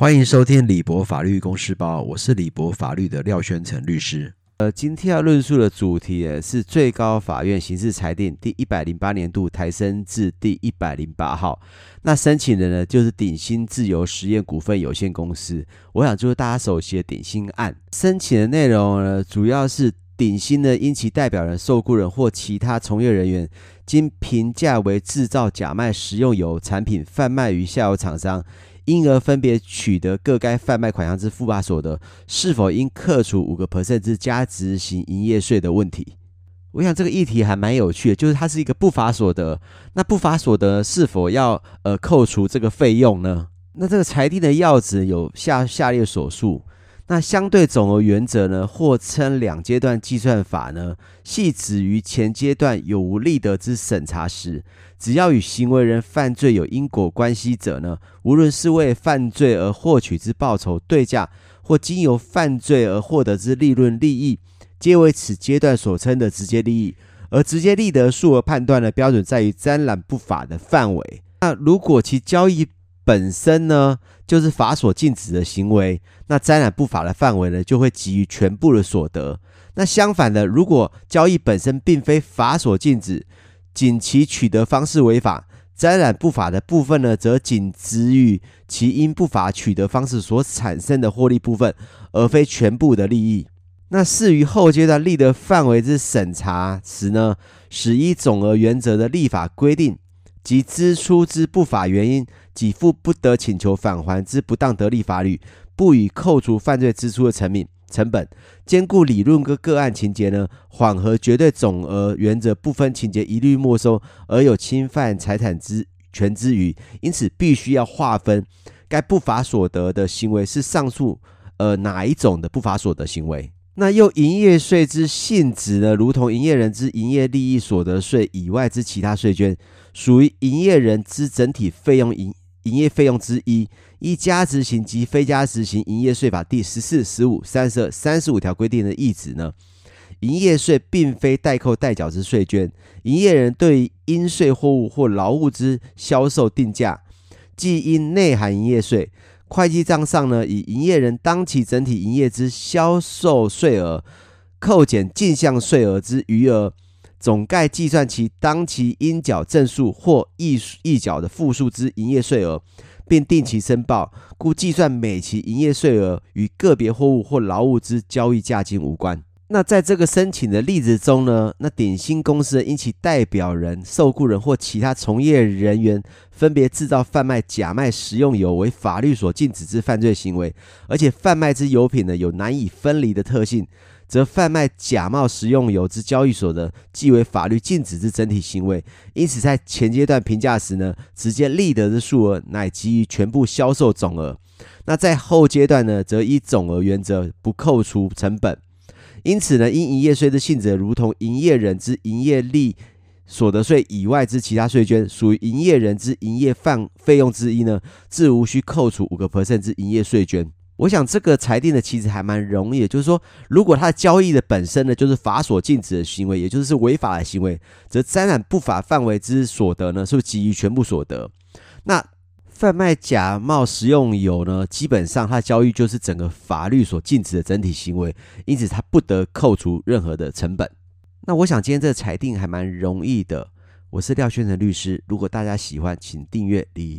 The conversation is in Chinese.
欢迎收听李博法律公司包，我是李博法律的廖宣成律师。呃，今天要论述的主题呢是最高法院刑事裁定第一百零八年度抬升至第一百零八号。那申请人呢就是鼎新自由实验股份有限公司。我想就是大家熟悉的鼎新案。申请的内容呢，主要是鼎新呢因其代表人、受雇人或其他从业人员，经评价为制造假卖食用油产品贩卖于下游厂商。因而分别取得各该贩卖款项之附法所得，是否应扣除五个 percent 之加值型营业税的问题？我想这个议题还蛮有趣的，就是它是一个不法所得，那不法所得是否要呃扣除这个费用呢？那这个裁定的要旨有下下列所述。那相对总额原则呢，或称两阶段计算法呢，系指于前阶段有无利得之审查时，只要与行为人犯罪有因果关系者呢，无论是为犯罪而获取之报酬对价，或经由犯罪而获得之利润利益，皆为此阶段所称的直接利益。而直接利得数额判断的标准在于沾染不法的范围。那如果其交易本身呢，就是法所禁止的行为，那沾染不法的范围呢，就会给予全部的所得。那相反的，如果交易本身并非法所禁止，仅其取得方式违法，沾染不法的部分呢，则仅止于其因不法取得方式所产生的获利部分，而非全部的利益。那适于后阶段利得范围之审查时呢，使依总额原则的立法规定。及支出之不法原因，给付不得请求返还之不当得利法律，不予扣除犯罪支出的成品成本，兼顾理论跟个案情节呢，缓和绝对总额原则部分情节一律没收，而有侵犯财产之权之余，因此必须要划分该不法所得的行为是上述呃哪一种的不法所得行为。那又营业税之性质呢，如同营业人之营业利益所得税以外之其他税捐。属于营业人之整体费用营营业费用之一，依加执行及非加执行营业税法第十四、十五、三十二、三十五条规定的意旨呢，营业税并非代扣代缴之税捐。营业人对应税货物或劳务之销售定价，即应内含营业税。会计账上呢，以营业人当期整体营业之销售税额，扣减进项税额之余额。总概计算其当期应缴正数或预预缴的负数之营业税额，并定期申报，故计算每期营业税额与个别货物或劳务之交易价金无关。那在这个申请的例子中呢，那鼎新公司因其代表人、受雇人或其他从业人员分别制造、贩卖假卖食用油为法律所禁止之犯罪行为，而且贩卖之油品呢有难以分离的特性。则贩卖假冒食用油之交易所的，即为法律禁止之整体行为。因此，在前阶段评价时呢，直接利得之数额乃基于全部销售总额；那在后阶段呢，则依总额原则不扣除成本。因此呢，因营业税的性质如同营业人之营业利所得税以外之其他税捐，属于营业人之营业范费用之一呢，自无需扣除五个 percent 之营业税捐。我想这个裁定的其实还蛮容易的，就是说，如果他的交易的本身呢，就是法所禁止的行为，也就是违法的行为，则沾染不法范围之所得呢，是不是给予全部所得？那贩卖假冒食用油呢，基本上它的交易就是整个法律所禁止的整体行为，因此它不得扣除任何的成本。那我想今天这个裁定还蛮容易的。我是廖轩成律师，如果大家喜欢，请订阅李。